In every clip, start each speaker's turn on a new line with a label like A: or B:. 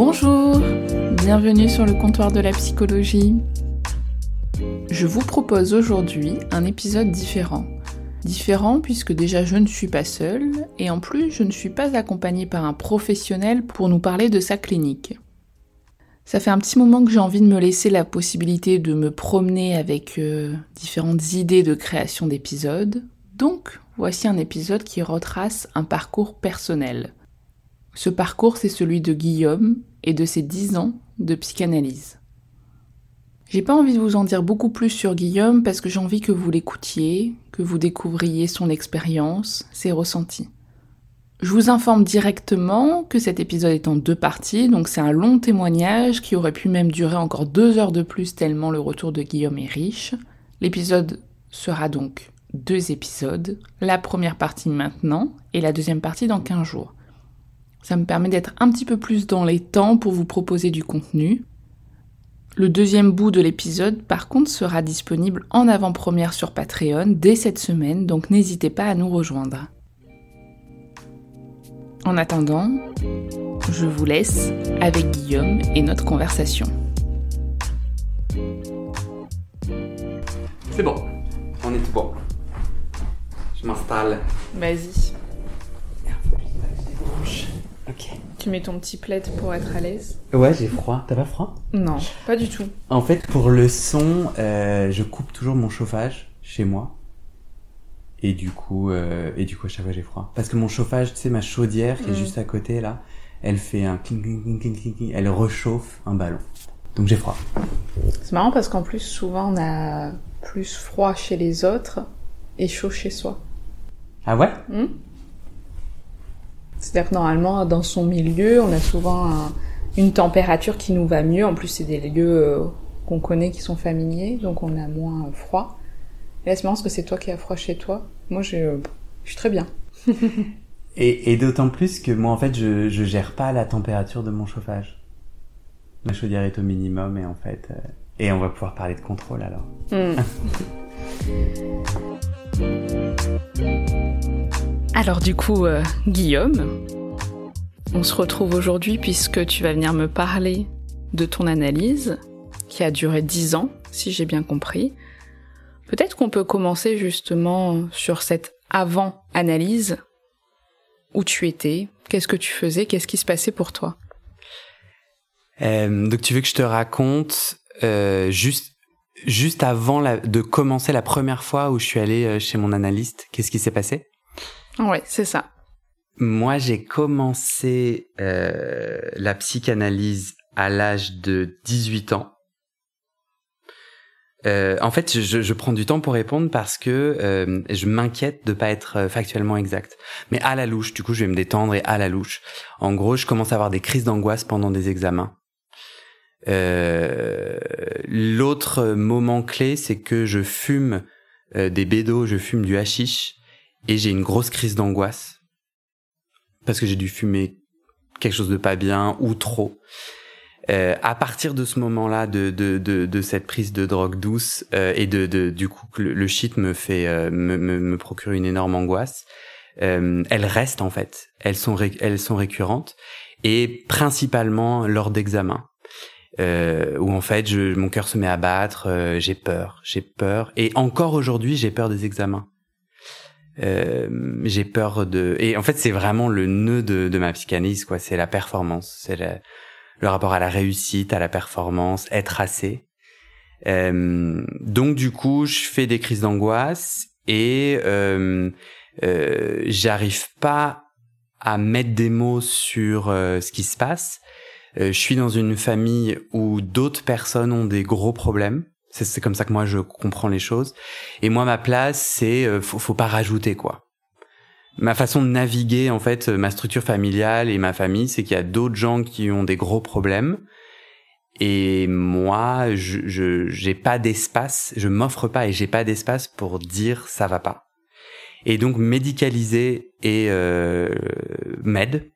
A: Bonjour, bienvenue sur le comptoir de la psychologie. Je vous propose aujourd'hui un épisode différent. Différent puisque déjà je ne suis pas seule et en plus je ne suis pas accompagnée par un professionnel pour nous parler de sa clinique. Ça fait un petit moment que j'ai envie de me laisser la possibilité de me promener avec euh, différentes idées de création d'épisodes. Donc voici un épisode qui retrace un parcours personnel. Ce parcours c'est celui de Guillaume et de ses 10 ans de psychanalyse. J'ai pas envie de vous en dire beaucoup plus sur Guillaume parce que j'ai envie que vous l'écoutiez, que vous découvriez son expérience, ses ressentis. Je vous informe directement que cet épisode est en deux parties, donc c'est un long témoignage qui aurait pu même durer encore deux heures de plus tellement le retour de Guillaume est riche. L'épisode sera donc deux épisodes, la première partie maintenant et la deuxième partie dans 15 jours. Ça me permet d'être un petit peu plus dans les temps pour vous proposer du contenu. Le deuxième bout de l'épisode, par contre, sera disponible en avant-première sur Patreon dès cette semaine, donc n'hésitez pas à nous rejoindre. En attendant, je vous laisse avec Guillaume et notre conversation.
B: C'est bon, on est tout bon. Je m'installe.
A: Vas-y,
B: Ok.
A: tu mets ton petit plaid pour être à l'aise
B: Ouais, j'ai froid. T'as pas froid?
A: Non, pas du tout.
B: En fait, pour le son, euh, je coupe toujours mon chauffage chez moi. Et du coup, euh, et du coup, à chaque fois, j'ai froid. Parce que mon chauffage, tu sais, ma chaudière qui est
A: Mm.
B: juste à côté là, elle fait un cling cling cling cling cling, elle réchauffe un ballon. Donc j'ai froid.
A: C'est marrant parce qu'en plus, souvent, on a plus froid chez les autres et chaud chez soi.
B: Ah ouais?
A: C'est-à-dire que normalement, dans son milieu, on a souvent un- une température qui nous va mieux. En plus, c'est des lieux euh, qu'on connaît, qui sont familiers, donc on a moins euh, froid. Et là, c'est marrant parce que c'est toi qui as froid chez toi. Moi, je, je suis très bien.
B: Et, et d'autant plus que moi, en fait, je, je gère pas la température de mon chauffage. Ma chaudière est au minimum et en fait, euh, et on va pouvoir parler de contrôle alors.
A: Alors du coup, euh, Guillaume, on se retrouve aujourd'hui puisque tu vas venir me parler de ton analyse qui a duré 10 ans, si j'ai bien compris. Peut-être qu'on peut commencer justement sur cette avant-analyse. Où tu étais, qu'est-ce que tu faisais, qu'est-ce qui se passait pour toi?
B: Euh, donc tu veux que je te raconte euh, juste juste avant de commencer la première fois où je suis allé chez mon analyste, qu'est-ce qui s'est passé?
A: Ouais, c'est ça.
B: Moi, j'ai commencé euh, la psychanalyse à l'âge de 18 ans. Euh, en fait, je, prends du temps pour répondre parce que euh, je m'inquiète de pas être factuellement exact. Mais à la louche, du coup, je vais me détendre et à la louche. En gros, je commence à avoir des crises d'angoisse pendant des examens. L'autre moment clé, c'est que je fume des bédos, je fume du hashish et j'ai une grosse crise d'angoisse. Parce que j'ai dû fumer quelque chose de pas bien ou trop. Euh, à partir de ce moment-là, de, de, de, de cette prise de drogue douce euh, et de, de du coup que le, shit me fait euh, me, me, me procure une énorme angoisse, euh, elles restent en fait, elles sont ré- elles sont récurrentes. Et principalement lors d'examens. Euh, où en fait je, mon cœur se met à battre, euh, j'ai peur, j'ai peur. Et encore aujourd'hui j'ai peur des examens. Euh, j'ai peur de et en fait c'est vraiment le nœud de, de ma psychanalyse quoi. C'est la performance. C'est la- le rapport à la réussite à la performance être assez. Euh, donc du coup je fais des crises d'angoisse et euh, euh, j'arrive pas à mettre des mots sur euh, ce qui se passe. Je suis dans une famille où d'autres personnes ont des gros problèmes. C'est comme ça que moi je comprends les choses. Et moi ma place c'est faut, faut pas rajouter quoi ma façon de naviguer en fait ma structure familiale et ma famille, c'est qu'il y a d'autres gens qui ont des gros problèmes et moi je j'ai pas d'espace, je m'offre pas et j'ai pas d'espace pour dire ça va pas. Et donc médicaliser et euh, m'aide.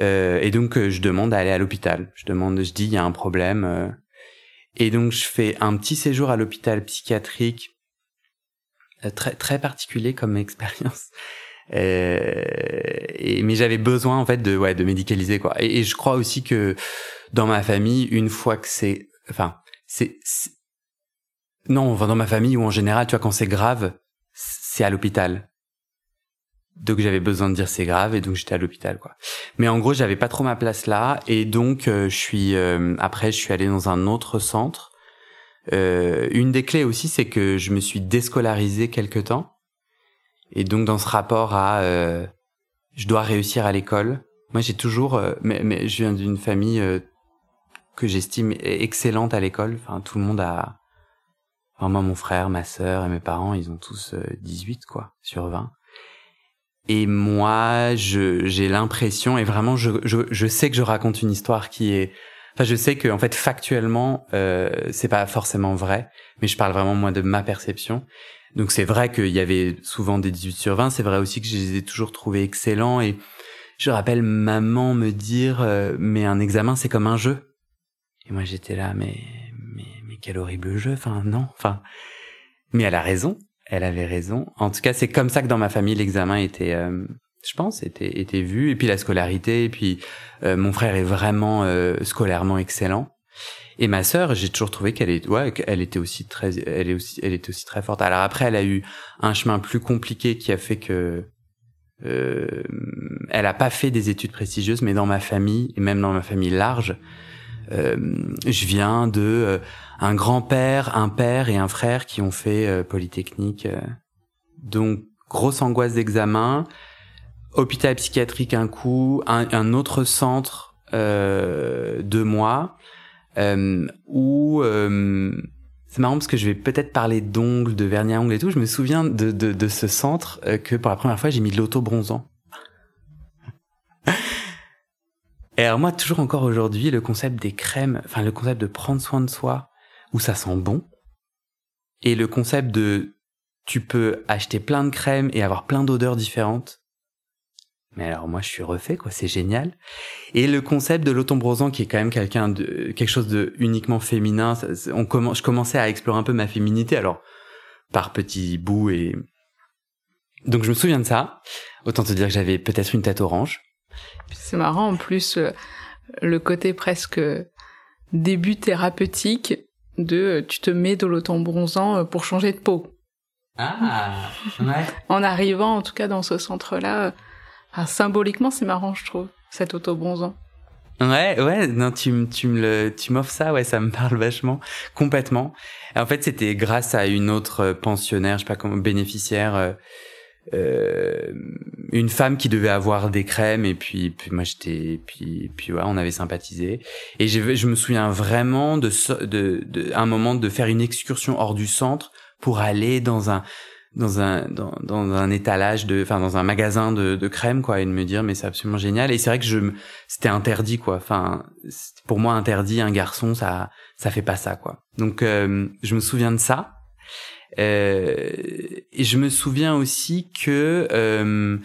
B: Euh, et donc je demande à aller à l'hôpital. Je demande, je dis il y a un problème. Et donc je fais un petit séjour à l'hôpital psychiatrique euh, très très particulier comme expérience. Euh, mais j'avais besoin en fait de ouais de médicaliser quoi. Et, je crois aussi que dans ma famille, une fois que c'est, enfin c'est non, dans ma famille ou en général, tu vois, quand c'est grave, c'est à l'hôpital. Donc j'avais besoin de dire c'est grave et donc j'étais à l'hôpital quoi. Mais en gros j'avais pas trop ma place là et donc euh, je suis après je suis allé dans un autre centre euh, une des clés aussi, c'est que je me suis déscolarisé quelque temps. Et donc dans ce rapport à euh, je dois réussir à l'école. Moi j'ai toujours, euh, mais, mais, je viens d'une famille euh, que j'estime excellente à l'école. Enfin tout le monde a, enfin, moi mon frère, ma sœur et mes parents, ils ont tous 18 quoi sur 20. Et moi, j'ai l'impression et vraiment je, je je sais que je raconte une histoire qui est Enfin, je sais que en fait factuellement, euh, c'est pas forcément vrai, mais je parle vraiment moi de ma perception. Donc c'est vrai qu'il y avait souvent des 18 sur 20. C'est vrai aussi que je les ai toujours trouvés excellents. Et je rappelle maman me dire, euh, mais un examen c'est comme un jeu. Et moi j'étais là, mais mais mais quel horrible jeu. Enfin non. Enfin, mais elle a raison. Elle avait raison. En tout cas, c'est comme ça que dans ma famille l'examen était euh, je pense, était, était vu. Et puis la scolarité, et puis euh, mon frère est vraiment euh, scolairement excellent. Et ma sœur, j'ai toujours trouvé qu'elle est, ouais, qu'elle était aussi très, elle est aussi, elle était aussi très forte. Alors après, elle a eu un chemin plus compliqué qui a fait que euh, elle a pas fait des études prestigieuses, mais dans ma famille et même dans ma famille large, je viens de euh, un grand-père, un père et un frère qui ont fait polytechnique. donc grosse angoisse d'examen hôpital psychiatrique un coup, un, autre centre euh, deux mois, euh, où euh, c'est marrant parce que je vais peut-être parler d'ongles, de vernis à ongles et tout. Je me souviens de, de, de ce centre euh, que pour la première fois j'ai mis de l'auto-bronzant. Et alors moi, toujours encore aujourd'hui, le concept des crèmes, enfin le concept de prendre soin de soi, où ça sent bon, et le concept de tu peux acheter plein de crèmes et avoir plein d'odeurs différentes mais alors moi je suis refait quoi, c'est génial. Et le concept de l'autombrosant qui est quand même quelqu'un de quelque chose de uniquement féminin, je commençais à explorer un peu ma féminité alors par petits bouts et donc je me souviens de ça. Autant te dire que j'avais peut-être une tête orange.
A: C'est marrant en plus euh, le côté presque début thérapeutique de tu te mets de l'autombronzant euh, pour changer de peau.
B: Ah ouais.
A: en arrivant en tout cas dans ce centre là symboliquement, c'est marrant, je trouve, cet auto-bronzant.
B: Ouais, ouais, non, tu, tu me le, tu m'offres ça, ouais, ça me parle vachement, complètement. en fait, c'était grâce à une autre euh, pensionnaire, je sais pas comment, bénéficiaire, euh, une femme qui devait avoir des crèmes et puis, puis moi j'étais, puis, puis ouais, on avait sympathisé. Et je, me souviens vraiment de, de, de, un moment de faire une excursion hors du centre pour aller dans un, dans un dans, un étalage de enfin dans un magasin de, crème quoi et de me dire mais c'est absolument génial. Et c'est vrai que je c'était interdit quoi. Enfin pour moi interdit un garçon ça ça fait pas ça quoi. Donc euh, je me souviens de ça et je me souviens aussi que euh,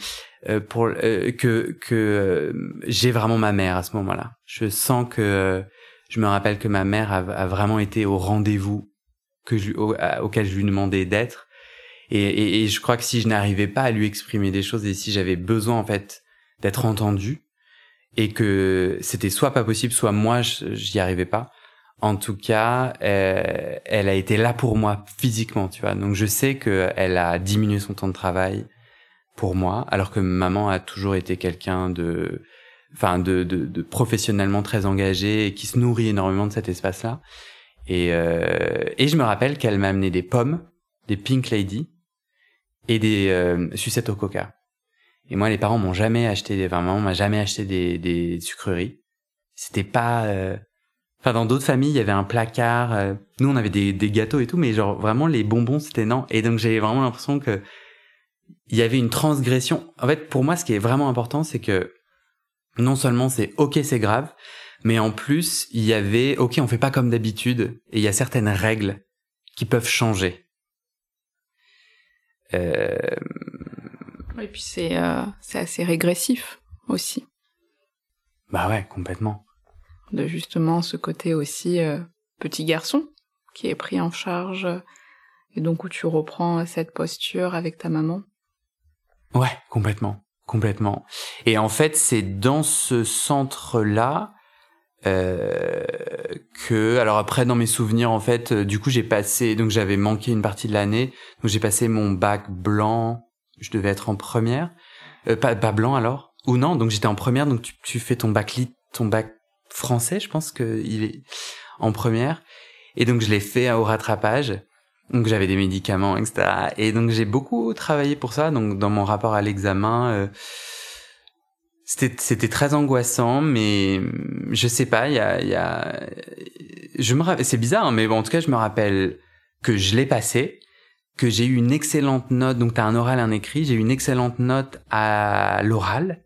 B: euh pour euh, que que j'ai vraiment ma mère à ce moment-là je sens que je me rappelle que ma mère a, vraiment été au rendez-vous que je, auquel je lui demandais d'être et, et, et, je crois que si je n'arrivais pas à lui exprimer des choses et si j'avais besoin en fait d'être entendu et que c'était soit pas possible, soit moi j'y arrivais pas. En tout cas, euh, elle a été là pour moi physiquement, tu vois. Donc je sais que elle a diminué son temps de travail pour moi, alors que maman a toujours été quelqu'un de, enfin de, professionnellement très engagé et qui se nourrit énormément de cet espace-là. Et, euh, et je me rappelle qu'elle m'a amené des pommes, des Pink Lady, et des euh, sucettes au coca. Et moi, les parents m'ont jamais acheté, des, enfin, maman m'a jamais acheté des, des sucreries. C'était pas. Enfin, dans d'autres familles, il y avait un placard. euh, Nous, on avait des, des gâteaux et tout, mais genre vraiment les bonbons, c'était non. Et donc j'avais vraiment l'impression que il y avait une transgression. En fait, pour moi, ce qui est vraiment important, c'est que non seulement c'est ok, c'est grave, mais en plus, il y avait ok, on fait pas comme d'habitude, et il y a certaines règles qui peuvent changer. Euh,
A: Et puis c'est euh, c'est assez régressif aussi,
B: bah ouais, complètement.
A: De justement ce côté aussi euh, petit garçon qui est pris en charge et donc où tu reprends cette posture avec ta maman.
B: Ouais, complètement, complètement. Et en fait, c'est dans ce centre-là euh, que, alors après, dans mes souvenirs, en fait, euh, du coup, j'ai passé, donc j'avais manqué une partie de l'année, donc j'ai passé mon bac blanc. Je devais être en première, pas pas blanc alors, ou non, donc j'étais en première, donc tu, tu fais ton bac lit, ton bac français, je pense que il est en première, et donc je l'ai fait au rattrapage. Donc j'avais des médicaments, etc. Et donc j'ai beaucoup travaillé pour ça. Donc dans mon rapport à l'examen, euh, c'était très angoissant, mais je sais pas. Il y a, y a, je me rappelle, c'est bizarre, hein, mais bon, en tout cas je me rappelle que je l'ai passé, que j'ai eu une excellente note. Donc t'as un oral, un écrit. J'ai eu une excellente note à l'oral.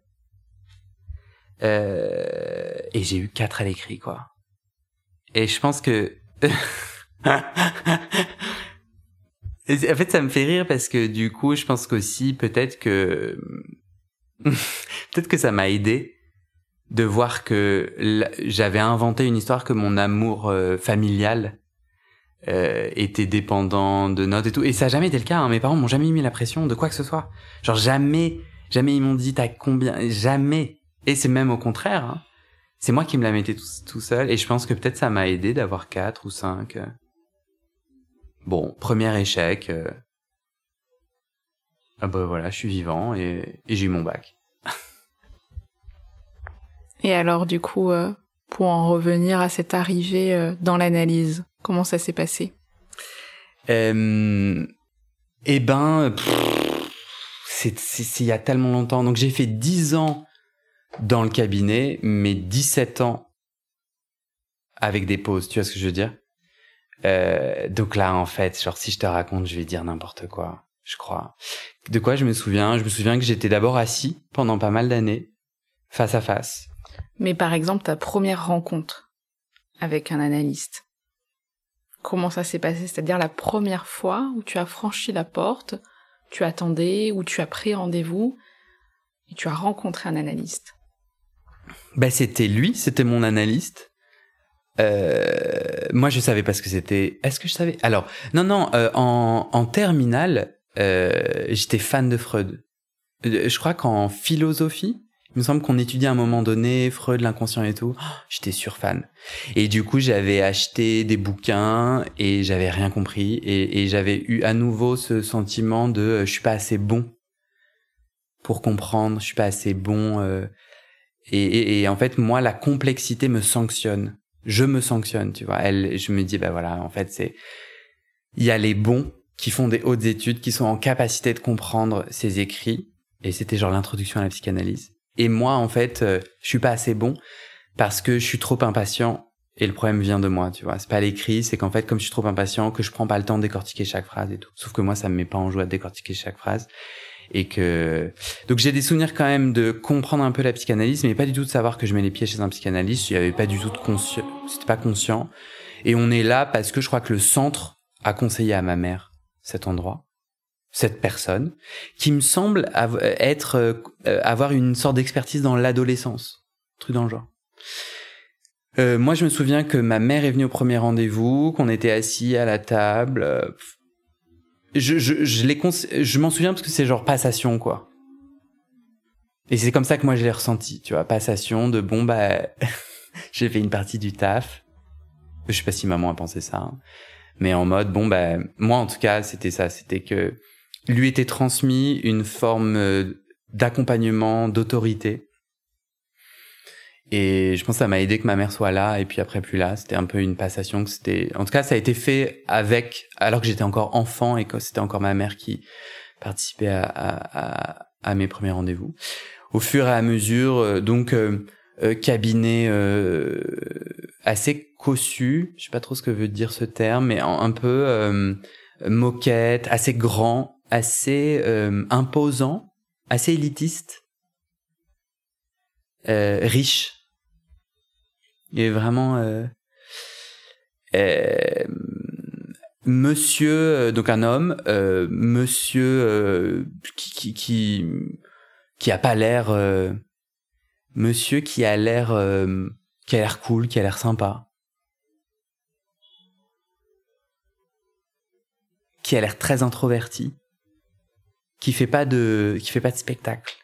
B: Euh, et j'ai eu quatre à l'écrit, quoi. Et je pense que En fait, ça me fait rire parce que du coup, je pense qu'aussi, peut-être que, peut-être que ça m'a aidé de voir que j'avais inventé une histoire que mon amour euh, familial euh, était dépendant de notes et tout. Et ça a jamais été le cas. Hein. Mes parents m'ont jamais mis la pression de quoi que ce soit. Genre jamais, jamais ils m'ont dit t'as combien, jamais. Et c'est même au contraire. Hein. C'est moi qui me la mettais tout, tout seul. Et je pense que peut-être ça m'a aidé d'avoir quatre ou cinq. euh. Bon, premier échec. euh. Ah bah voilà, je suis vivant et, et j'ai eu mon bac.
A: Et alors du coup, euh, pour en revenir à cette arrivée euh, dans l'analyse, comment ça s'est passé?
B: Eh ben, c'est il y a tellement longtemps. Donc j'ai fait 10 ans dans le cabinet, mais 17 ans avec des pauses. Tu vois ce que je veux dire? Euh, Donc là, en fait, genre si je te raconte, je vais dire n'importe quoi. Je crois. De quoi je me souviens? Je me souviens que j'étais d'abord assis pendant pas mal d'années, face à face.
A: Mais par exemple, ta première rencontre avec un analyste, comment ça s'est passé? C'est-à-dire la première fois où tu as franchi la porte, tu attendais, ou tu as pris rendez-vous, et tu as rencontré un analyste.
B: Bah, c'était lui, c'était mon analyste. Euh, moi, je savais pas ce que c'était. Est-ce que je savais? Alors, non, non. euh, en, en terminale, euh, j'étais fan de Freud. Euh, Je crois qu'en philosophie, il me semble qu'on étudiait à un moment donné Freud, l'inconscient et tout. Oh, j'étais sur fan. Et du coup, j'avais acheté des bouquins et j'avais rien compris. Et, et j'avais eu à nouveau ce sentiment de euh, je suis pas assez bon pour comprendre. Je suis pas assez bon. euh, et, et, et en fait, moi, la complexité me sanctionne. Je me sanctionne, tu vois. Elle, je me dis, bah voilà, en fait, c'est, il y a les bons qui font des hautes études, qui sont en capacité de comprendre ces écrits. Et c'était genre l'introduction à la psychanalyse. Et moi, en fait, euh, je suis pas assez bon parce que je suis trop impatient. Et le problème vient de moi, tu vois. C'est pas l'écrit, c'est qu'en fait, comme je suis trop impatient, que je prends pas le temps de décortiquer chaque phrase et tout. Sauf que moi, ça me met pas en joie de décortiquer chaque phrase et que donc j'ai des souvenirs quand même de comprendre un peu la psychanalyse mais pas du tout de savoir que je mets les pieds chez un psychanalyste il y avait pas du tout de conscient c'était pas conscient et on est là parce que je crois que le centre a conseillé à ma mère cet endroit cette personne qui me semble être euh, euh, avoir une sorte d'expertise dans l'adolescence truc dans le genre Euh, moi, je me souviens que ma mère est venue au premier rendez-vous, qu'on était assis à la table. Je, je, je, je m'en souviens parce que c'est genre passation, quoi. Et c'est comme ça que moi je l'ai ressenti, tu vois, passation de bon, bah, j'ai fait une partie du taf. Je sais pas si maman a pensé ça, hein. mais en mode, bon, bah, moi en tout cas, c'était ça, c'était que lui était transmis une forme euh, d'accompagnement, d'autorité. Et je pense que ça m'a aidé que ma mère soit là et puis après plus là. C'était un peu une passation que c'était. En tout cas, ça a été fait avec alors que j'étais encore enfant et que c'était encore ma mère qui participait à, mes premiers rendez-vous. Au fur et à mesure, euh, donc euh, euh, cabinet assez cossu, je sais pas trop ce que veut dire ce terme, mais un, peu moquette, assez grand, assez imposant, assez élitiste, riche. Et vraiment monsieur, donc un homme, monsieur qui, qui, a pas l'air monsieur qui a l'air euh, qui a l'air cool, qui a l'air sympa. Qui a l'air très introverti, qui fait pas de qui fait pas de spectacle.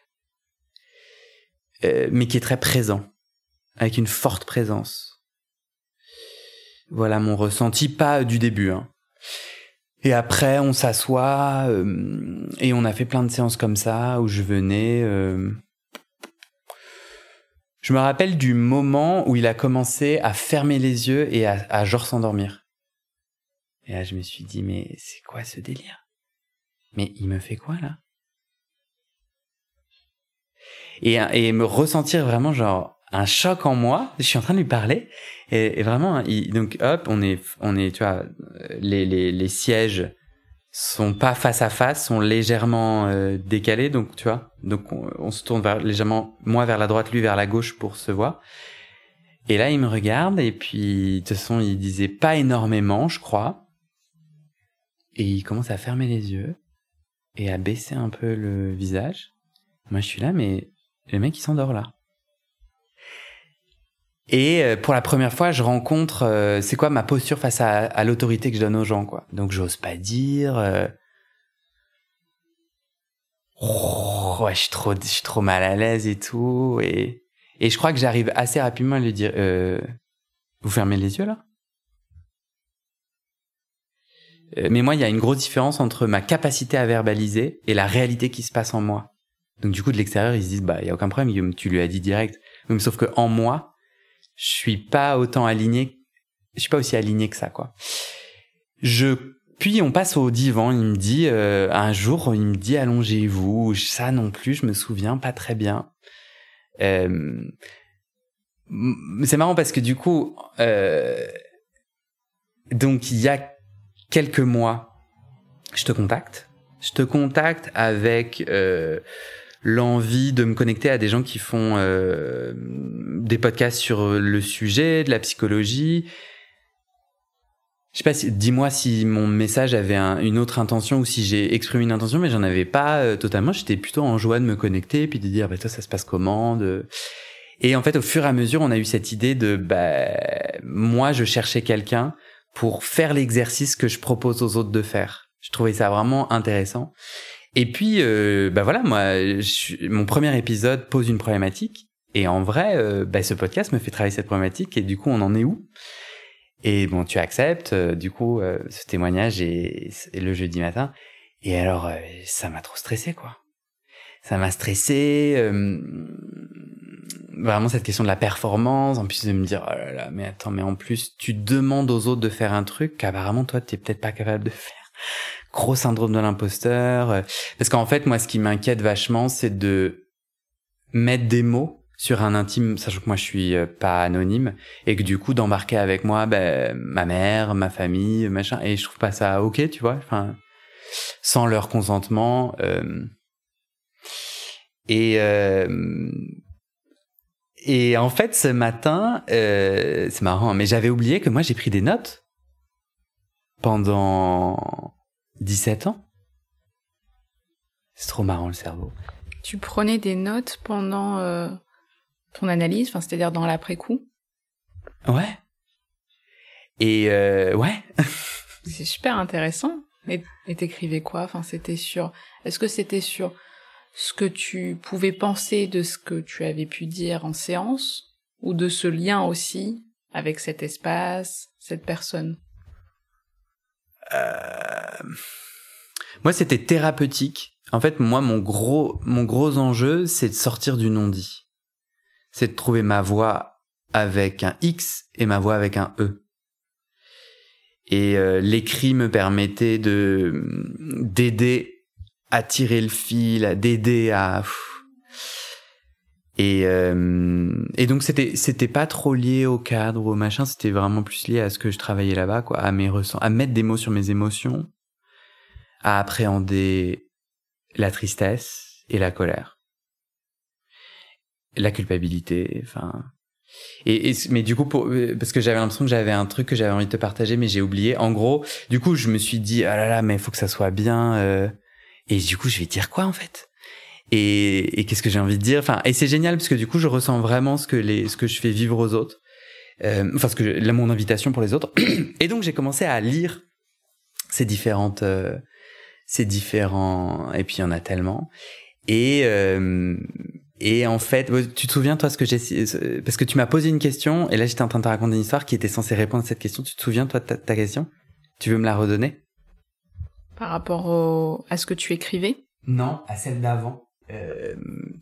B: Euh, mais qui est très présent, avec une forte présence. Voilà mon ressenti, pas du début. Hein. Et après, on s'assoit euh, et on a fait plein de séances comme ça où je venais. Euh, je me rappelle du moment où il a commencé à fermer les yeux et à, genre s'endormir. Et là, je me suis dit, mais c'est quoi ce délire? Mais il me fait quoi là? Et, et me ressentir vraiment genre un choc en moi. Je suis en train de lui parler et, vraiment, il, donc hop, on est, on est, tu vois, les, les, les sièges sont pas face à face, sont légèrement euh, décalés, donc tu vois. Donc on, se tourne vers, légèrement, moi vers la droite, lui vers la gauche pour se voir. Et là, il me regarde et puis de toute façon, il disait pas énormément, je crois. Et il commence à fermer les yeux et à baisser un peu le visage. Moi, je suis là, mais le mec, il s'endort là. Et euh, pour la première fois, je rencontre, euh, c'est quoi ma posture face à, l'autorité que je donne aux gens, quoi. Donc j'ose pas dire. Euh, oh, ouais, je suis trop, je suis trop mal à l'aise et tout, et et je crois que j'arrive assez rapidement à lui dire, vous fermez les yeux là? Mais moi, il y a une grosse différence entre ma capacité à verbaliser et la réalité qui se passe en moi. Donc du coup, de l'extérieur, ils se disent, bah, il y a aucun problème, tu lui as dit direct. sauf que en moi, je suis pas autant aligné, je suis pas aussi aligné que ça, quoi. Je puis on passe au divan. Il me dit euh, un jour, il me dit allongez-vous. Ça non plus, je me souviens pas très bien. Euh, c'est marrant parce que du coup, euh, donc il y a quelques mois, je te contacte. Je te contacte avec euh, l'envie de me connecter à des gens qui font euh, des podcasts sur le sujet, de la psychologie. Je sais pas, si, dis-moi si mon message avait une autre intention ou si j'ai exprimé une intention, mais j'en avais pas euh, totalement. J'étais plutôt en joie de me connecter puis de dire, bah toi ça se passe comment. Et en fait, au fur et à mesure, on a eu cette idée de, bah, moi, je cherchais quelqu'un pour faire l'exercice que je propose aux autres de faire. Je trouvais ça vraiment intéressant. Et puis, euh, bah voilà, moi, mon premier épisode pose une problématique. Et en vrai, euh, bah, ce podcast me fait travailler cette problématique. Et du coup, on en est où? Et bon, tu acceptes, euh, du coup, euh, ce témoignage est, le jeudi matin. Et alors, ça m'a trop stressé, quoi. Ça m'a stressé. vraiment, cette question de la performance. En plus de me dire, oh là là, mais attends, mais en plus, tu demandes aux autres de faire un truc qu'apparemment, toi, t'es peut-être pas capable de faire gros syndrome de l'imposteur. Euh, parce qu'en fait, moi, ce qui m'inquiète vachement, c'est de mettre des mots sur un intime, sachant que moi je suis euh, pas anonyme, et que du coup d'embarquer avec moi ben, ma mère, ma famille, machin, et je trouve pas ça ok, tu vois, enfin, sans leur consentement. Euh, et euh, et en fait, ce matin, euh, c'est marrant, mais j'avais oublié que moi j'ai pris des notes pendant 17 ans? C'est trop marrant le cerveau.
A: Tu prenais des notes pendant euh, ton analyse, enfin, c'est-à-dire dans l'après-coup?
B: Ouais. Et euh, ouais.
A: c'est super intéressant. Et t'écrivais quoi? Enfin, c'était sur. Est-ce que c'était sur ce que tu pouvais penser de ce que tu avais pu dire en séance, ou de ce lien aussi avec cet espace, cette personne?
B: Moi, c'était thérapeutique. En fait, moi, mon gros, mon gros enjeu, c'est de sortir du non-dit. C'est de trouver ma voix avec un X et ma voix avec un E. Et euh, l'écrit me permettait de d'aider à tirer le fil, d'aider à Et, euh, et donc c'était c'était pas trop lié au cadre ou au machin, c'était vraiment plus lié à ce que je travaillais là-bas, quoi, à mes ressens, à mettre des mots sur mes émotions, à appréhender la tristesse et la colère, la culpabilité, enfin. Et, et mais du coup, pour, parce que j'avais l'impression que j'avais un truc que j'avais envie de te partager, mais j'ai oublié. En gros, du coup, je me suis dit, ah là là, mais faut que ça soit bien. Euh, et du coup, je vais dire quoi en fait? Et, et qu'est-ce que j'ai envie de dire? Enfin et c'est génial parce que du coup je ressens vraiment ce que les ce que je fais vivre aux autres. Euh, enfin ce que là mon invitation pour les autres. Et donc j'ai commencé à lire ces différentes euh, ces différents et puis il y en a tellement. Et euh, et en fait tu te souviens toi ce que j'ai parce que tu m'as posé une question et là j'étais en train de te raconter une histoire qui était censée répondre à cette question. Tu te souviens toi de ta, ta question? Tu veux me la redonner?
A: Par rapport au, à ce que tu écrivais?
B: Non à celle d'avant euh,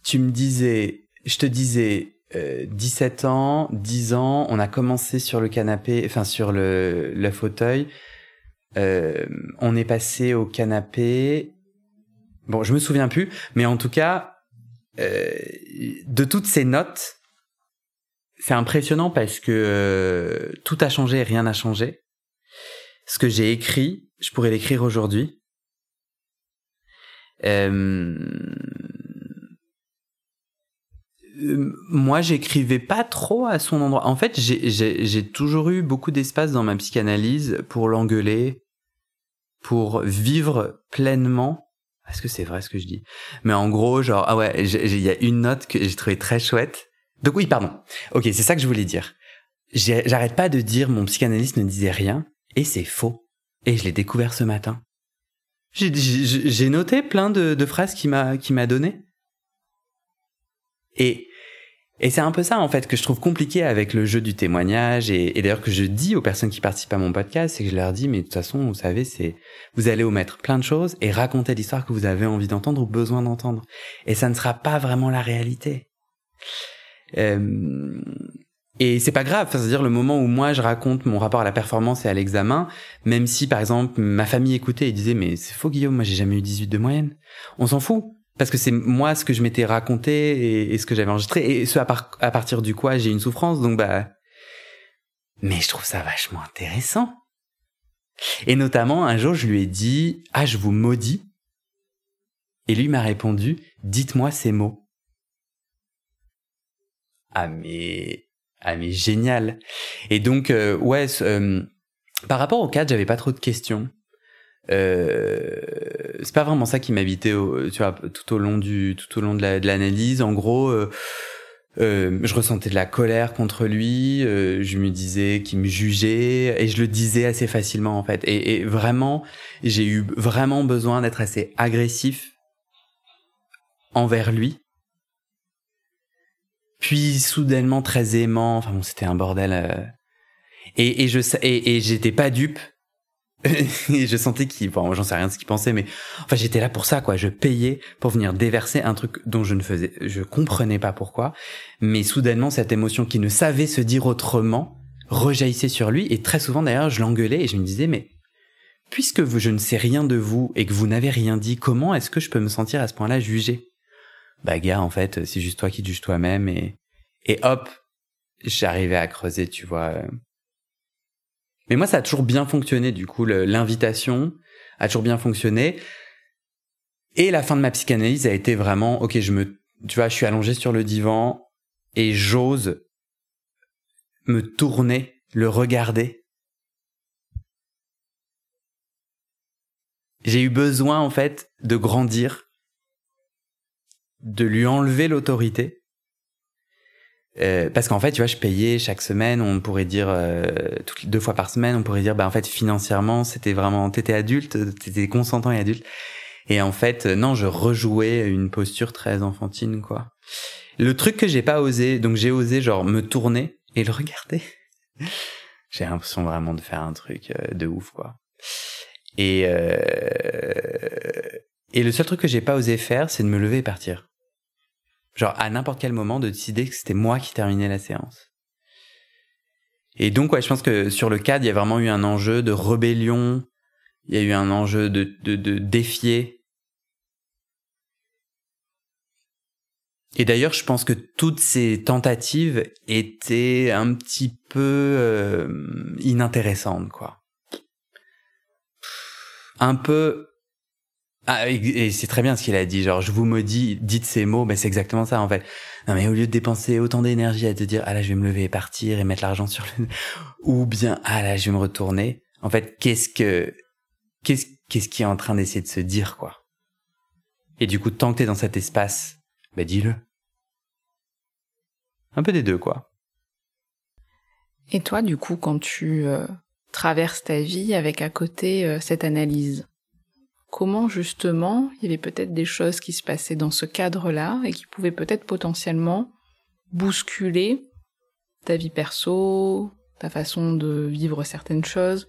B: tu me disais, je te disais, euh, 17 ans, 10 ans, on a commencé sur le canapé, enfin sur le, le fauteuil. Euh, on est passé au canapé. Bon, je me souviens plus, mais en tout cas, euh, de toutes ces notes, c'est impressionnant parce que euh, tout a changé rien n'a changé. Ce que j'ai écrit, je pourrais l'écrire aujourd'hui. Euh, moi, j'écrivais pas trop à son endroit. En fait, j'ai toujours eu beaucoup d'espace dans ma psychanalyse pour l'engueuler, pour vivre pleinement. Est-ce que c'est vrai ce que je dis? Mais en gros, genre, ah ouais, il y a une note que j'ai trouvé très chouette. Donc oui, pardon. Ok, c'est ça que je voulais dire. J'arrête pas de dire mon psychanalyste ne disait rien, et c'est faux. Et je l'ai découvert ce matin. J'ai noté plein de, de phrases qu'il m'a qui m'a donné. Et, et c'est un peu ça, en fait, que je trouve compliqué avec le jeu du témoignage. Et, d'ailleurs, que je dis aux personnes qui participent à mon podcast, c'est que je leur dis, mais de toute façon, vous savez, c'est, vous allez omettre plein de choses et raconter l'histoire que vous avez envie d'entendre ou besoin d'entendre. Et ça ne sera pas vraiment la réalité. Euh, et c'est pas grave, c'est-à-dire le moment où moi je raconte mon rapport à la performance et à l'examen, même si par exemple ma famille écoutait et disait mais c'est faux Guillaume, moi j'ai jamais eu 18 de moyenne. On s'en fout parce que c'est moi ce que je m'étais raconté et, ce que j'avais enregistré. Et ce à, partir du quoi j'ai une souffrance donc bah mais je trouve ça vachement intéressant. Et notamment un jour je lui ai dit ah je vous maudis et lui m'a répondu dites-moi ces mots ah mais ah mais génial. Et donc euh, ouais euh, par rapport au cadre j'avais pas trop de questions c'est pas vraiment ça qui m'habitait tu vois tout au long du tout au long de l'analyse. En gros euh, euh, je ressentais de la colère contre lui euh, je me disais qu'il me jugeait et je le disais assez facilement en fait. Et, vraiment j'ai eu vraiment besoin d'être assez agressif envers lui. Puis soudainement très aimant enfin bon c'était un bordel euh. et, et je et, et j'étais pas dupe et je sentais qu'il, bon, j'en sais rien de ce qu'il pensait, mais enfin, j'étais là pour ça, quoi. Je payais pour venir déverser un truc dont je ne faisais, je comprenais pas pourquoi, mais soudainement, cette émotion qui ne savait se dire autrement rejaillissait sur lui, et très souvent, d'ailleurs, je l'engueulais et je me disais, mais puisque je ne sais rien de vous et que vous n'avez rien dit, comment est-ce que je peux me sentir à ce point-là jugé? Bah, gars, en fait, c'est juste toi qui juges toi-même et, et hop, j'arrivais à creuser, tu vois, euh, mais moi, ça a toujours bien fonctionné, du coup, l'invitation a toujours bien fonctionné. Et la fin de ma psychanalyse a été vraiment, ok, je me, tu vois, je suis allongé sur le divan et j'ose me tourner, le regarder. J'ai eu besoin, en fait, de grandir, de lui enlever l'autorité euh, parce qu'en fait, tu vois, je payais chaque semaine, on pourrait dire euh, deux fois par semaine, on pourrait dire, bah en fait, financièrement, c'était vraiment, t'étais adulte, t'étais consentant et adulte. Et en fait, non, je rejouais une posture très enfantine, quoi. Le truc que j'ai pas osé, donc j'ai osé genre me tourner et le regarder. j'ai l'impression vraiment de faire un truc euh, de ouf, quoi. Et et le seul truc que j'ai pas osé faire, c'est de me lever et partir. Genre à n'importe quel moment de décider que c'était moi qui terminais la séance. Et donc ouais, je pense que sur le cadre, il y a vraiment eu un enjeu de rébellion, il y a eu un enjeu de, de, défier. et d'ailleurs, je pense que toutes ces tentatives étaient un petit peu euh, inintéressantes, quoi. Un peu. Ah, et, c'est très bien ce qu'il a dit. Genre, je vous maudis, dites ces mots, mais c'est exactement ça en fait. Non, mais au lieu de dépenser autant d'énergie à te dire, ah là, je vais me lever et partir et mettre l'argent sur le, ou bien, ah là, je vais me retourner. En fait, qu'est-ce que, qu'est-ce, qu'est-ce qui est en train d'essayer de se dire, quoi? Et du coup, tant que t'es dans cet espace, bah dis-le. Un peu des deux, quoi.
A: Et toi, du coup, quand tu euh, traverses ta vie avec à côté euh, cette analyse, comment justement il y avait peut-être des choses qui se passaient dans ce cadre-là et qui pouvaient peut-être potentiellement bousculer ta vie perso, ta façon de vivre certaines choses.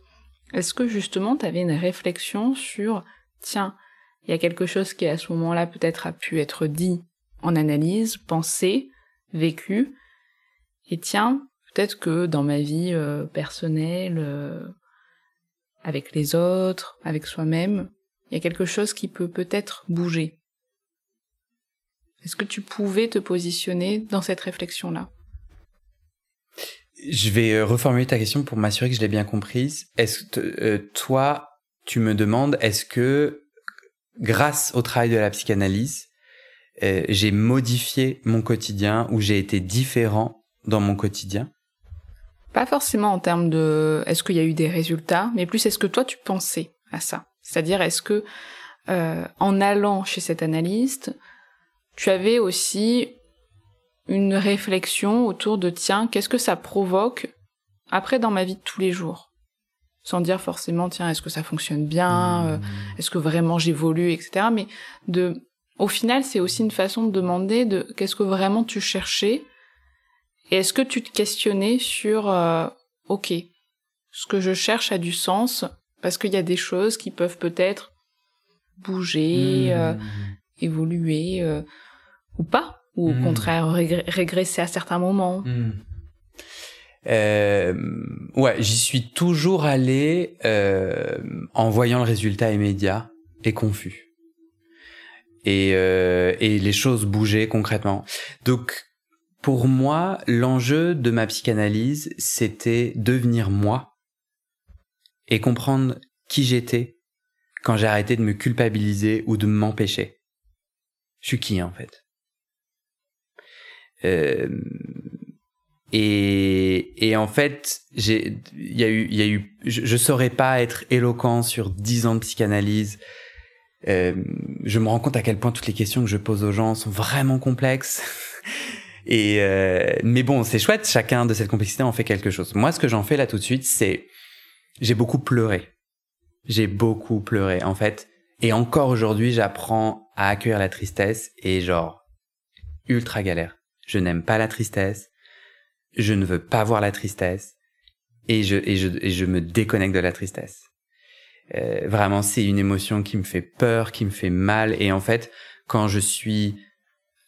A: Est-ce que justement tu avais une réflexion sur, tiens, il y a quelque chose qui à ce moment-là peut-être a pu être dit en analyse, pensé, vécu, et tiens, peut-être que dans ma vie euh, personnelle, euh, avec les autres, avec soi-même, il y a quelque chose qui peut peut-être bouger. Est-ce que tu pouvais te positionner dans cette réflexion-là?
B: Je vais euh, reformuler ta question pour m'assurer que je l'ai bien comprise. Est-ce que toi, tu me demandes, est-ce que grâce au travail de la psychanalyse, euh, j'ai modifié mon quotidien ou j'ai été différent dans mon quotidien?
A: Pas forcément en termes de est-ce qu'il y a eu des résultats, mais plus est-ce que toi tu pensais à ça? C'est-à-dire est-ce que euh, en allant chez cet analyste, tu avais aussi une réflexion autour de tiens, qu'est-ce que ça provoque après dans ma vie de tous les jours? Sans dire forcément tiens est-ce que ça fonctionne bien mmh. euh, est-ce que vraiment j'évolue etc mais de au final c'est aussi une façon de demander de qu'est-ce que vraiment tu cherchais et est-ce que tu te questionnais sur euh, ok ce que je cherche a du sens parce qu'il y a des choses qui peuvent peut-être bouger mmh. euh, évoluer ou pas ou au mmh. contraire régresser à certains moments
B: euh, ouais, j'y suis toujours allé euh, en voyant le résultat immédiat et confus. Et, euh, et les choses bougeaient concrètement. Donc, pour moi, l'enjeu de ma psychanalyse, c'était devenir moi et comprendre qui j'étais quand j'ai arrêté de me culpabiliser ou de m'empêcher. Je suis qui en fait? Euh, et, et en fait, j'ai, il y a eu, il y a eu, je, je saurais pas être éloquent sur dix ans de psychanalyse. Euh, je me rends compte à quel point toutes les questions que je pose aux gens sont vraiment complexes. Et euh, mais bon, c'est chouette. Chacun de cette complexité en fait quelque chose. Moi, ce que j'en fais là tout de suite, c'est j'ai beaucoup pleuré. J'ai beaucoup pleuré en fait. Et encore aujourd'hui, j'apprends à accueillir la tristesse et genre ultra galère. Je n'aime pas la tristesse je ne veux pas voir la tristesse et je, me déconnecte de la tristesse. Euh, vraiment, c'est une émotion qui me fait peur, qui me fait mal. Et en fait, quand je suis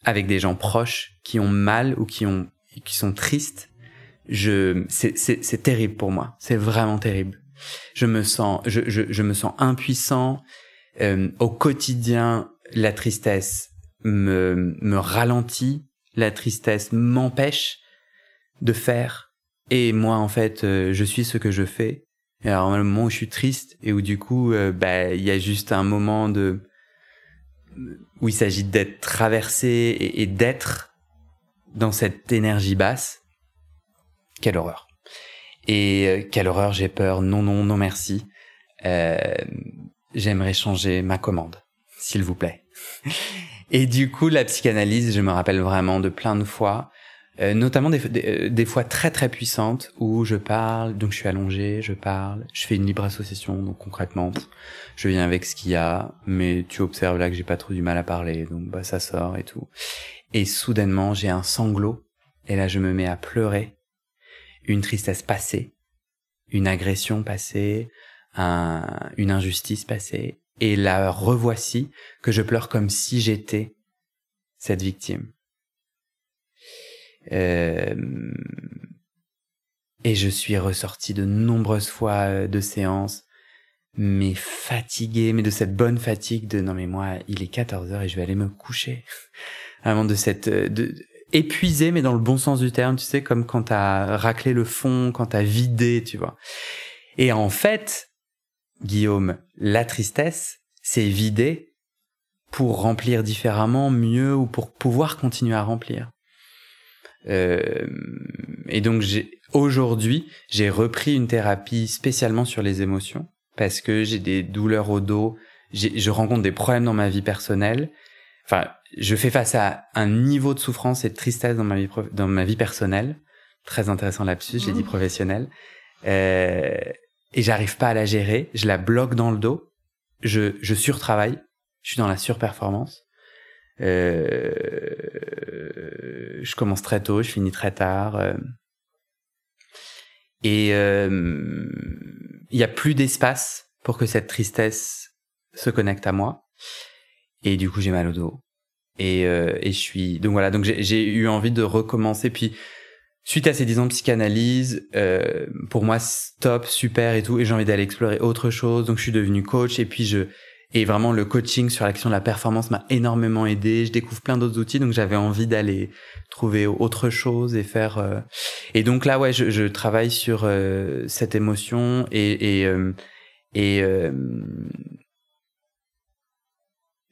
B: avec des gens proches qui ont mal ou qui sont tristes, je c'est terrible pour moi. C'est vraiment terrible. Je me sens je je, je me sens impuissant. Euh, au quotidien, la tristesse me me ralentit. La tristesse m'empêche de faire. Et moi, en fait, euh, je suis ce que je fais. Et alors, le moment où je suis triste et où du coup, euh, bah, il y a juste un moment de où il s'agit d'être traversé et, d'être dans cette énergie basse. Quelle horreur. Et euh, quelle horreur, j'ai peur. Non, non, non, merci. J'aimerais changer ma commande, s'il vous plaît. Et du coup, la psychanalyse, je me rappelle vraiment de plein de fois euh, notamment des, euh, des, fois très très puissantes où je parle, donc je suis allongé, je parle, je fais une libre association, donc concrètement, je viens avec ce qu'il y a, mais tu observes là que j'ai pas trop du mal à parler, donc bah ça sort et tout. Et soudainement j'ai un sanglot, et là je me mets à pleurer, une tristesse passée, une agression passée, un, une injustice passée, et la revoici que je pleure comme si j'étais cette victime. Euh, et je suis ressorti de nombreuses fois euh, de séances, mais fatigué, mais de cette bonne fatigue de non mais moi, il est 14 heures et je vais aller me coucher. vraiment de cette de, épuisé mais dans le bon sens du terme tu sais comme quand t'as raclé le fond quand t'as vidé tu vois. Et en fait Guillaume la tristesse c'est vider pour remplir différemment mieux ou pour pouvoir continuer à remplir. Euh, et donc aujourd'hui j'ai repris une thérapie spécialement sur les émotions parce que j'ai des douleurs au dos. Je rencontre des problèmes dans ma vie personnelle enfin je fais face à un niveau de souffrance et de tristesse dans ma vie dans ma vie personnelle. Très intéressant là-dessus j'ai dit mmh. professionnel. Euh, et j'arrive pas à la gérer. Je la bloque dans le dos. Je je surtravaille. Je suis dans la surperformance. Euh, je commence très tôt je finis très tard. Euh, et euh, il y a plus d'espace pour que cette tristesse se connecte à moi et du coup j'ai mal au dos. Et, euh, et je suis donc voilà. Donc j'ai eu envie de recommencer. Puis suite à ces dix ans de psychanalyse euh, pour moi stop super et tout. Et j'ai envie d'aller explorer autre chose. Donc je suis devenu coach. Et puis je et vraiment le coaching sur l'action de la performance m'a énormément aidé. Je découvre plein d'autres outils. Donc j'avais envie d'aller trouver autre chose et faire euh... et donc là ouais je, je travaille sur euh, cette émotion. Et et euh, et, euh,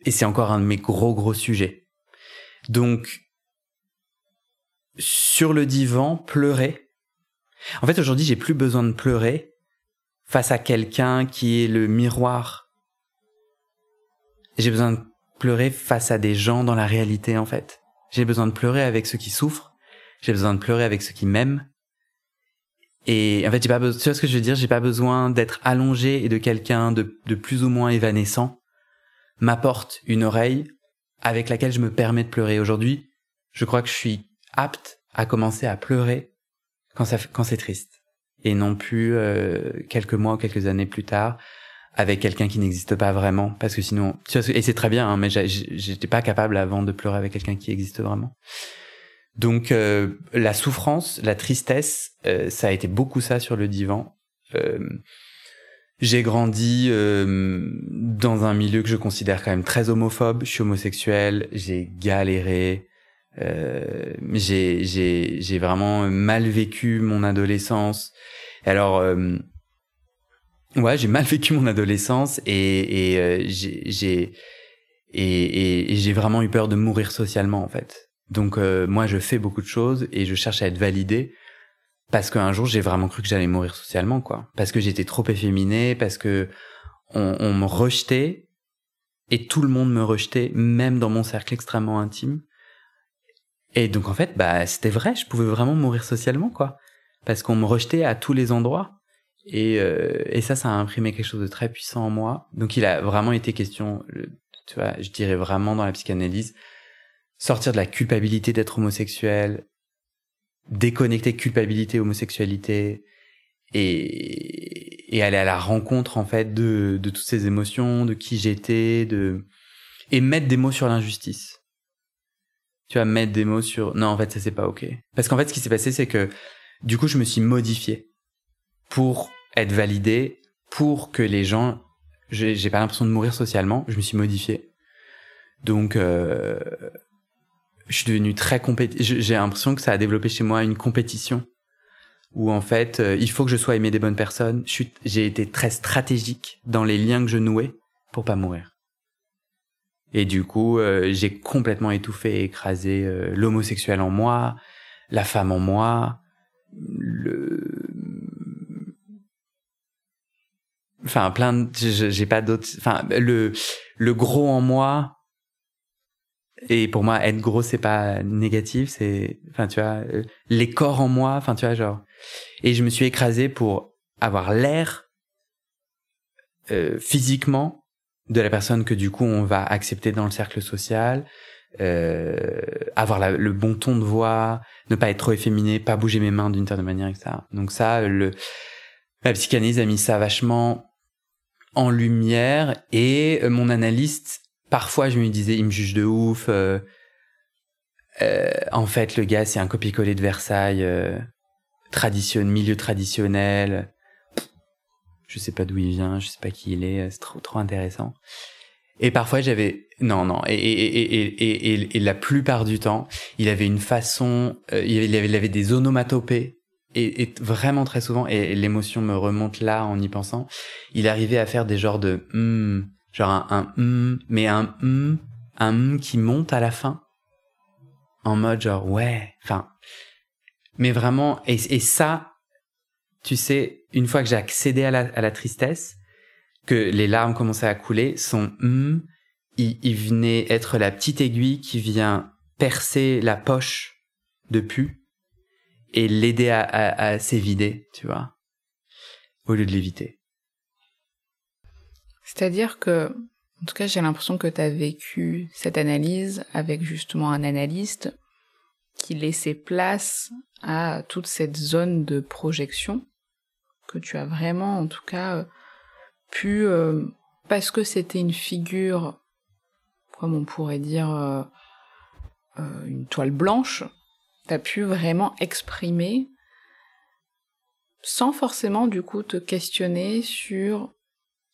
B: et c'est encore un de mes gros gros sujets. Donc, sur le divan, pleurer. En fait, aujourd'hui, j'ai plus besoin de pleurer face à quelqu'un qui est le miroir. J'ai besoin de pleurer face à des gens dans la réalité, en fait. J'ai besoin de pleurer avec ceux qui souffrent. J'ai besoin de pleurer avec ceux qui m'aiment. Et en fait, j'ai pas besoin, tu vois ce que je veux dire? J'ai pas besoin d'être allongé et de quelqu'un de, de plus ou moins évanescent m'apporte une oreille avec laquelle je me permets de pleurer. Aujourd'hui, je crois que je suis apte à commencer à pleurer quand c'est triste. Et non plus euh, quelques mois ou quelques années plus tard avec quelqu'un qui n'existe pas vraiment. Parce que sinon et c'est très bien hein, mais j'étais pas capable avant de pleurer avec quelqu'un qui existe vraiment. Donc euh, la souffrance la tristesse euh, ça a été beaucoup ça sur le divan. Euh, j'ai grandi euh, dans un milieu que je considère quand même très homophobe. Je suis homosexuel, j'ai galéré, euh, j'ai j'ai j'ai vraiment mal vécu mon adolescence. Alors euh, ouais, j'ai mal vécu mon adolescence et et euh, j'ai j'ai et, et, j'ai vraiment eu peur de mourir socialement en fait. Donc euh, moi je fais beaucoup de choses et je cherche à être validé parce qu'un jour j'ai vraiment cru que j'allais mourir socialement quoi. Parce que j'étais trop efféminé parce que on, me rejetait et tout le monde me rejetait même dans mon cercle extrêmement intime. Et donc en fait bah c'était vrai je pouvais vraiment mourir socialement quoi. Parce qu'on me rejetait à tous les endroits. Et, euh, et ça ça a imprimé quelque chose de très puissant en moi. Donc il a vraiment été question tu vois je dirais vraiment dans la psychanalyse sortir de la culpabilité d'être homosexuel déconnecter culpabilité, homosexualité et, et aller à la rencontre en fait de, de toutes ces émotions, de qui j'étais, de et mettre des mots sur l'injustice. Tu vas mettre des mots sur non en fait ça c'est pas ok. Parce qu'en fait ce qui s'est passé c'est que du coup je me suis modifié pour être validé, pour que les gens j'ai pas l'impression de mourir socialement, je me suis modifié. Donc euh, je suis devenu très compétitif. J'ai l'impression que ça a développé chez moi une compétition où en fait, euh, il faut que je sois aimé des bonnes personnes. J'ai été très stratégique dans les liens que je nouais pour pas mourir. Et du coup, euh, j'ai complètement étouffé et écrasé euh, l'homosexuel en moi, la femme en moi, le enfin plein de j'ai pas d'autres enfin le le gros en moi et pour moi être gros c'est pas négatif c'est enfin tu vois euh, les corps en moi enfin tu vois genre. Et je me suis écrasé pour avoir l'air euh, physiquement de la personne que du coup on va accepter dans le cercle social euh, avoir le bon ton de voix ne pas être trop efféminé pas bouger mes mains d'une certaine manière etc donc ça le la psychanalyse a mis ça vachement en lumière et euh, mon analyste parfois je me disais il me juge de ouf euh, euh, en fait le gars c'est un copier-coller de Versailles euh, milieu traditionnel. Je sais pas d'où il vient je sais pas qui il est c'est trop trop intéressant. Et parfois j'avais non non et la plupart du temps il avait une façon euh, il, avait, des onomatopées et, vraiment très souvent et, l'émotion me remonte là en y pensant il arrivait à faire des genres de mm, genre un, un mm, mais un mm, un mm qui monte à la fin en mode genre ouais enfin mais vraiment et, ça tu sais une fois que j'ai accédé à la, à la tristesse que les larmes commençaient à couler, son hum, il, venait être la petite aiguille qui vient percer la poche de pu et l'aider à, à, s'évider, tu vois, au lieu de l'éviter.
A: C'est-à-dire que, en tout cas, j'ai l'impression que tu as vécu cette analyse avec justement un analyste qui laissait place à toute cette zone de projection que tu as vraiment, en tout cas, pu, euh, parce que c'était une figure, comme on pourrait dire, euh, euh, une toile blanche, t'as pu vraiment exprimer sans forcément du coup te questionner sur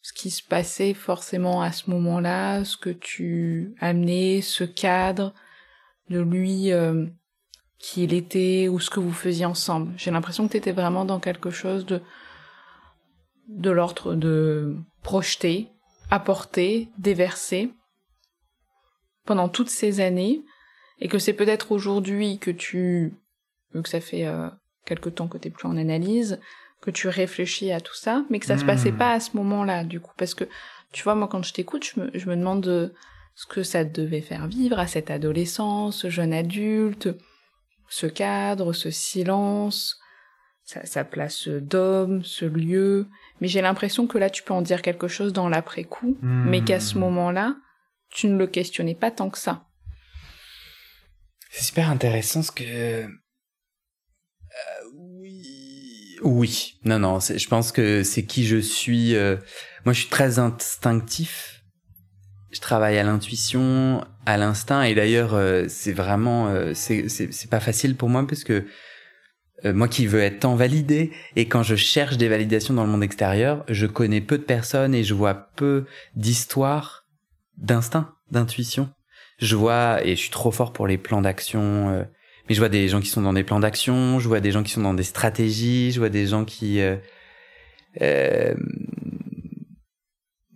A: ce qui se passait forcément à ce moment-là, ce que tu amenais, ce cadre de lui qui il était ou ce que vous faisiez ensemble. J'ai l'impression que tu étais vraiment dans quelque chose de de l'ordre de projeter, apporter, déverser pendant toutes ces années et que c'est peut-être aujourd'hui que tu, vu que ça fait euh, quelque temps que t'es plus en analyse, que tu réfléchis à tout ça, mais que ça se passait hmm. pas à ce moment-là, du coup, parce que tu vois, moi quand je t'écoute, je me, je me demande de ce que ça devait faire vivre à cette adolescence, ce jeune adulte, ce cadre, ce silence, sa, place d'homme, ce lieu. Mais j'ai l'impression que là, tu peux en dire quelque chose dans l'après-coup, mais qu'à ce hmm. moment-là, tu ne le questionnais pas tant que ça.
B: C'est super intéressant ce que... oui... Non, non, je pense que c'est qui je suis. Euh, moi, je suis très instinctif. Je travaille à l'intuition, à l'instinct, et d'ailleurs, euh, c'est vraiment... c'est pas facile pour moi parce que euh, moi qui veux être tant validé, et quand je cherche des validations dans le monde extérieur, je connais peu de personnes et je vois peu d'histoires d'instinct, d'intuition. Je vois, et je suis trop fort pour les plans d'action, euh, mais je vois des gens qui sont dans des plans d'action, je vois des gens qui sont dans des stratégies, je vois des gens qui... Euh, euh,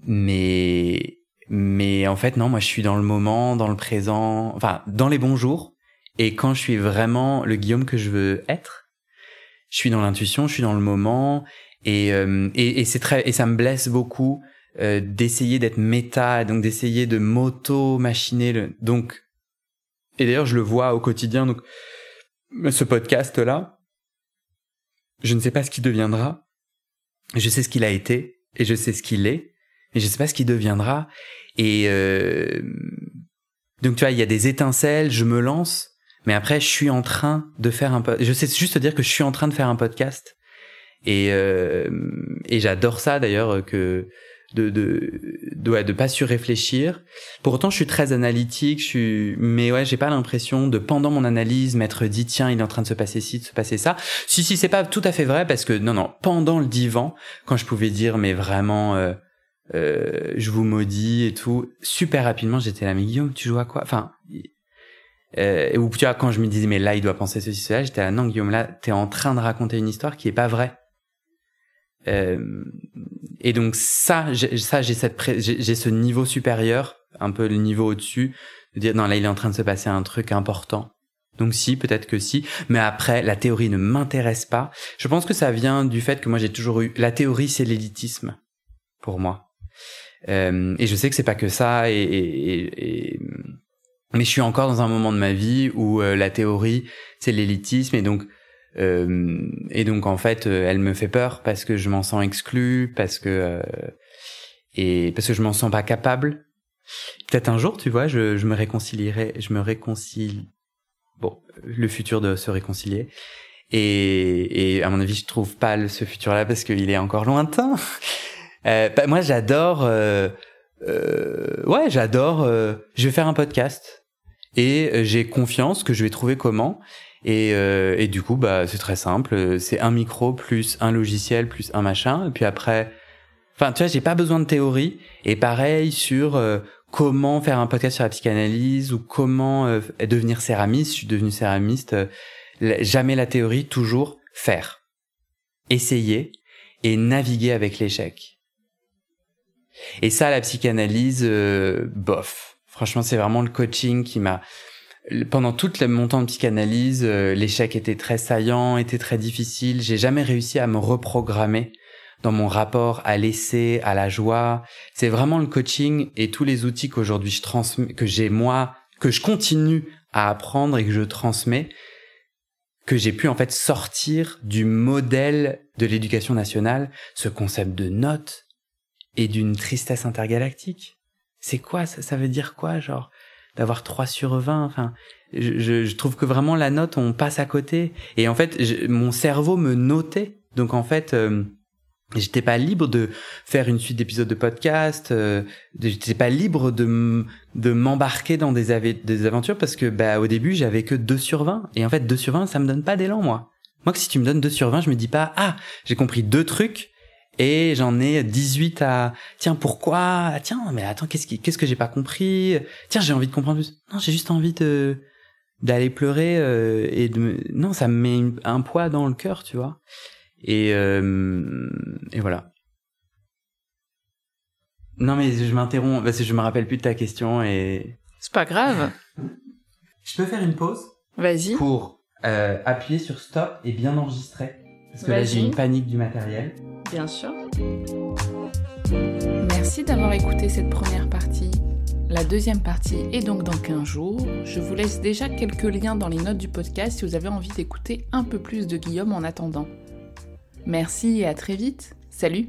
B: mais mais en fait non moi je suis dans le moment dans le présent enfin dans les bons jours et quand je suis vraiment le Guillaume que je veux être je suis dans l'intuition, je suis dans le moment, et, euh, et, c'est très, et ça me blesse beaucoup euh, d'essayer d'être méta, donc d'essayer de m'auto-machiner. Le, donc, et d'ailleurs, je le vois au quotidien. Donc, ce podcast-là, je ne sais pas ce qu'il deviendra. Je sais ce qu'il a été et je sais ce qu'il est, mais je sais pas ce qu'il deviendra. Et euh, donc, tu vois, il y a des étincelles. Je me lance mais après, je suis en train de faire un Je sais juste dire que je suis en train de faire un podcast. Et, euh, et j'adore ça d'ailleurs que de de de, ouais, de pas surréfléchir. Pour autant, je suis très analytique. Je suis, mais ouais, j'ai pas l'impression de pendant mon analyse m'être dit tiens, il est en train de se passer ci, de se passer ça. Si si, c'est pas tout à fait vrai parce que non non, pendant le divan, quand je pouvais dire mais vraiment. Euh, euh, je vous maudis et tout. Super rapidement, j'étais là, mais Guillaume, tu joues à quoi? Enfin, euh, ou tu vois, quand je me disais, mais là, il doit penser ceci, cela, j'étais là, non, Guillaume, là, t'es en train de raconter une histoire qui est pas vraie. Euh, et donc ça, ça, j'ai cette, j'ai ce niveau supérieur, un peu le niveau au-dessus, de dire, non, là, il est en train de se passer un truc important. Donc si, peut-être que si, mais après, la théorie ne m'intéresse pas. Je pense que ça vient du fait que moi, j'ai toujours eu, la théorie, c'est l'élitisme, pour moi. Euh, et je sais que c'est pas que ça, et mais je suis encore dans un moment de ma vie où euh, la théorie c'est l'élitisme et donc euh, et donc en fait euh, elle me fait peur parce que je m'en sens exclu parce que et parce que je m'en sens pas capable peut-être un jour tu vois je, me réconcilierai je me réconcilie bon le futur de se réconcilier et, à mon avis je trouve pas ce futur là parce qu'il est encore lointain bah, moi j'adore euh, ouais, j'adore. Euh, je vais faire un podcast et euh, j'ai confiance que je vais trouver comment. Et, euh, et du coup, bah, c'est très simple. C'est un micro plus un logiciel plus un machin. Et puis après, enfin, tu vois, j'ai pas besoin de théorie. Et pareil sur comment faire un podcast sur la psychanalyse ou comment euh, devenir céramiste. Je suis devenu céramiste. Euh, jamais la théorie, toujours faire. Essayer et naviguer avec l'échec. Et ça, la psychanalyse, euh, bof. Franchement, c'est vraiment le coaching qui m'a... Pendant toute le montant de psychanalyse, l'échec était très saillant, était très difficile. J'ai jamais réussi à me reprogrammer dans mon rapport à l'essai, à la joie. C'est vraiment le coaching et tous les outils qu'aujourd'hui je transmets, que j'ai moi, que je continue à apprendre et que je transmets, que j'ai pu en fait sortir du modèle de l'éducation nationale, ce concept de notes et d'une tristesse intergalactique. C'est quoi ça, ça veut dire quoi genre? D'avoir 3 sur 20 enfin je, je, trouve que vraiment la note on passe à côté et en fait mon cerveau me notait donc en fait euh, J'étais pas libre de faire une suite d'épisodes de podcast. Euh, j'étais pas libre de de m'embarquer dans des, des aventures parce que bah au début j'avais que 2 sur 20 et en fait 2 sur 20 ça me donne pas d'élan moi. Moi que si tu me donnes 2 sur 20 je me dis pas ah j'ai compris deux trucs et j'en ai 18 à tiens pourquoi? Tiens mais attends qu'est-ce qui qu'est-ce que j'ai pas compris? Tiens j'ai envie de comprendre plus non j'ai juste envie de d'aller pleurer euh, et de non ça me met un poids dans le cœur tu vois et, euh, et voilà. Non mais je m'interromps parce que je me rappelle plus de ta question et.
A: C'est pas grave.
B: Je peux faire une pause?
A: Vas-y.
B: Pour euh, appuyer sur stop et bien enregistrer. Parce que là j'ai une panique du matériel.
A: Bien sûr. Merci d'avoir écouté cette première partie. La deuxième partie est donc dans 15 jours. Je vous laisse déjà quelques liens dans les notes du podcast si vous avez envie d'écouter un peu plus de Guillaume en attendant. Merci et à très vite. Salut